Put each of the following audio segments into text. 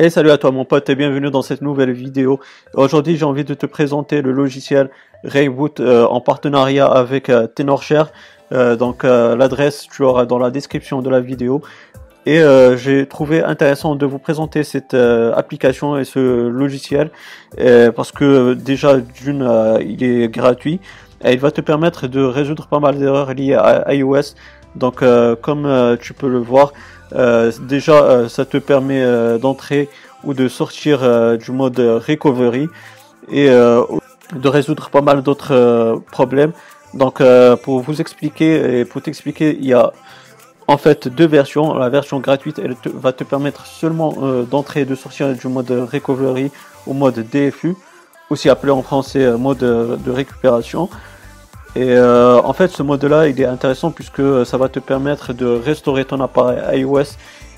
Et salut à toi mon pote et bienvenue dans cette nouvelle vidéo. Aujourd'hui j'ai envie de te présenter le logiciel Rayboot euh, en partenariat avec euh, Tenorshare. Euh, donc l'adresse tu auras dans la description de la vidéo. Et j'ai trouvé intéressant de vous présenter cette application et ce logiciel parce que déjà d'une il est gratuit et il va te permettre de résoudre pas mal d'erreurs liées à iOS. Donc comme tu peux le voir, euh, déjà, euh, ça te permet euh, d'entrer ou de sortir du mode recovery et de résoudre pas mal d'autres problèmes. Donc, pour vous expliquer et pour t'expliquer, il y a en fait deux versions. La version gratuite, elle va te permettre seulement d'entrer et de sortir du mode recovery au mode DFU, aussi appelé en français mode de récupération. Et euh, en fait, ce mode-là, il est intéressant puisque ça va te permettre de restaurer ton appareil iOS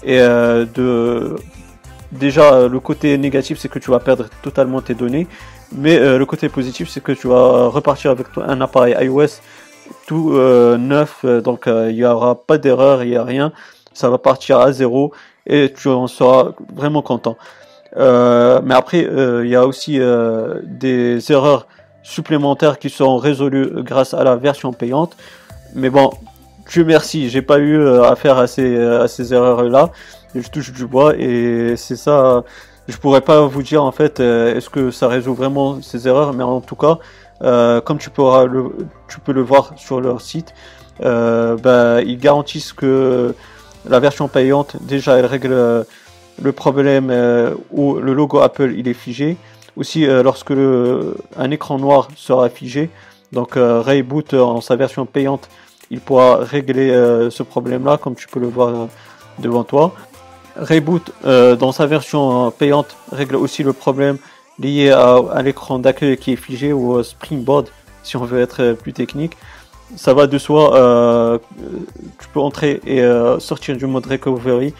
et euh, de déjà le côté négatif, c'est que tu vas perdre totalement tes données, mais euh, le côté positif, c'est que tu vas repartir avec un appareil iOS tout neuf, donc il n'y aura pas d'erreur, il n'y a rien, ça va partir à zéro et tu en seras vraiment content. mais après, il y a aussi des erreurs supplémentaires qui seront résolus grâce à la version payante. Mais bon, Dieu merci, j'ai pas eu euh, affaire à ces, euh, à ces erreurs-là. Je touche du bois et c'est ça. Je pourrais pas vous dire en fait euh, est-ce que ça résout vraiment ces erreurs, mais en tout cas, comme tu pourras le, tu peux le voir sur leur site, bah, ils garantissent que la version payante déjà elle règle le problème où le logo Apple il est figé. Aussi, euh, lorsque un écran noir sera figé, donc euh, Rayboot euh, en sa version payante, il pourra régler ce problème-là, comme tu peux le voir devant toi. Rayboot dans sa version payante règle aussi le problème lié à, l'écran d'accueil qui est figé ou au Springboard, si on veut être plus technique. Ça va de soi, tu peux entrer et sortir du mode recovery.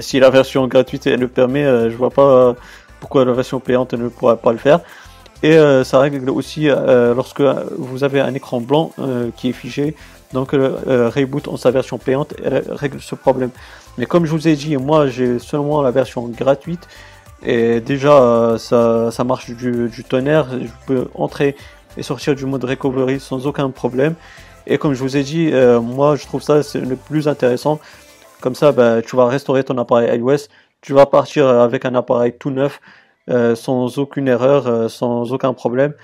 si la version gratuite elle le permet, je vois pas pourquoi la version payante ne pourra pas le faire. Et euh, ça règle aussi euh, lorsque vous avez un écran blanc euh, qui est figé. Donc Rayboot en sa version payante règle ce problème. Mais comme je vous ai dit, moi j'ai seulement la version gratuite. Et déjà ça, ça marche du, du, tonnerre. Je peux entrer et sortir du mode recovery sans aucun problème. Et comme je vous ai dit, moi je trouve ça c'est le plus intéressant. Comme ça, bah, tu vas restaurer ton appareil iOS tu vas partir avec un appareil tout neuf, euh, sans aucune erreur, euh, sans aucun problème.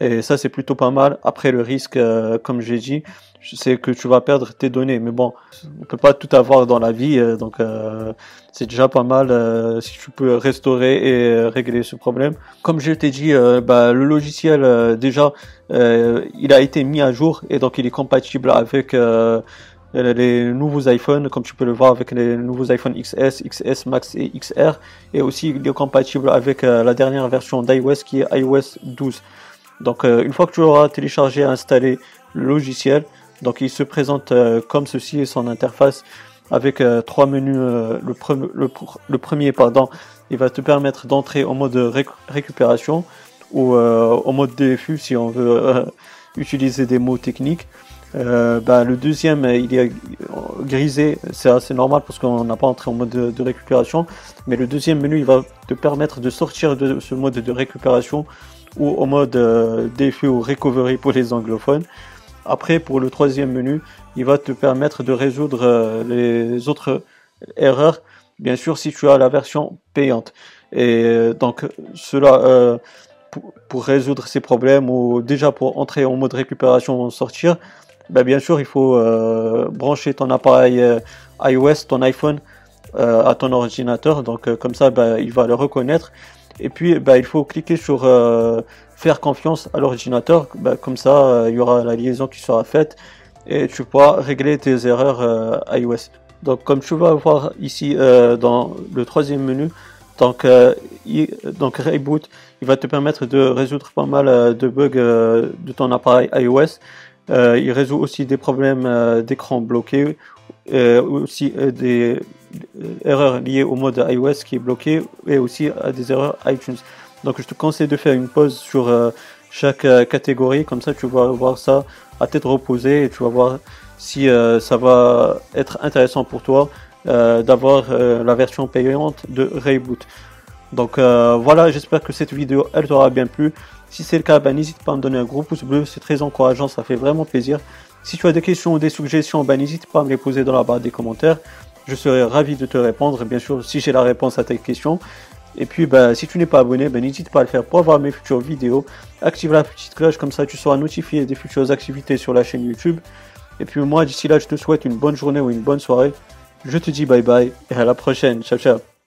Et ça, c'est plutôt pas mal. Après, le risque, euh, comme j'ai dit, c'est que tu vas perdre tes données. Mais bon, on peut pas tout avoir dans la vie, donc c'est déjà pas mal si tu peux restaurer et régler ce problème. Comme je t'ai dit, bah, le logiciel déjà, il a été mis à jour et donc il est compatible avec les nouveaux iPhones, comme tu peux le voir avec les nouveaux iPhone XS, XS Max et XR, et aussi il est compatible avec euh, la dernière version d'iOS qui est iOS 12. Donc euh, une fois que tu auras téléchargé et installé le logiciel, donc il se présente euh, comme ceci et son interface avec trois menus. Le, premier, pardon, il va te permettre d'entrer en mode récupération ou en mode DFU si on veut utiliser des mots techniques. Euh, bah, le deuxième, il est grisé, c'est assez normal parce qu'on n'a pas entré en mode de, récupération. Mais le deuxième menu, il va te permettre de sortir de ce mode de récupération ou au mode euh, ou recovery pour les anglophones. Après, pour le troisième menu, il va te permettre de résoudre euh, les autres erreurs, bien sûr, si tu as la version payante. Et donc, cela, pour, pour, résoudre ces problèmes ou déjà pour entrer en mode récupération ou sortir, bah, bien sûr, il faut euh, brancher ton appareil euh, iOS, ton iPhone euh, à ton ordinateur. Donc comme ça, bah, il va le reconnaître. Et puis, bah, il faut cliquer sur faire confiance à l'ordinateur. comme ça, il y aura la liaison qui sera faite et tu pourras régler tes erreurs iOS. Donc comme tu vas voir ici dans le troisième menu, donc, donc Reboot, il va te permettre de résoudre pas mal de bugs de ton appareil iOS. Euh, il résout aussi des problèmes euh, d'écran bloqué, euh, aussi des erreurs liées au mode iOS qui est bloqué et aussi à des erreurs iTunes. Donc je te conseille de faire une pause sur chaque catégorie, comme ça tu vas voir ça à tête reposée et tu vas voir si ça va être intéressant pour toi d'avoir la version payante de Rayboot. Donc voilà, j'espère que cette vidéo elle t'aura bien plu. Si c'est le cas, ben, n'hésite pas à me donner un gros pouce bleu, c'est très encourageant, ça fait vraiment plaisir. Si tu as des questions ou des suggestions, ben, n'hésite pas à me les poser dans la barre des commentaires. Je serai ravi de te répondre, bien sûr, si j'ai la réponse à tes questions. Et puis, ben, si tu n'es pas abonné, ben, n'hésite pas à le faire pour voir mes futures vidéos. Active la petite cloche, comme ça tu seras notifié des futures activités sur la chaîne YouTube. Et puis moi, d'ici là, je te souhaite une bonne journée ou une bonne soirée. Je te dis bye bye et à la prochaine. Ciao, ciao.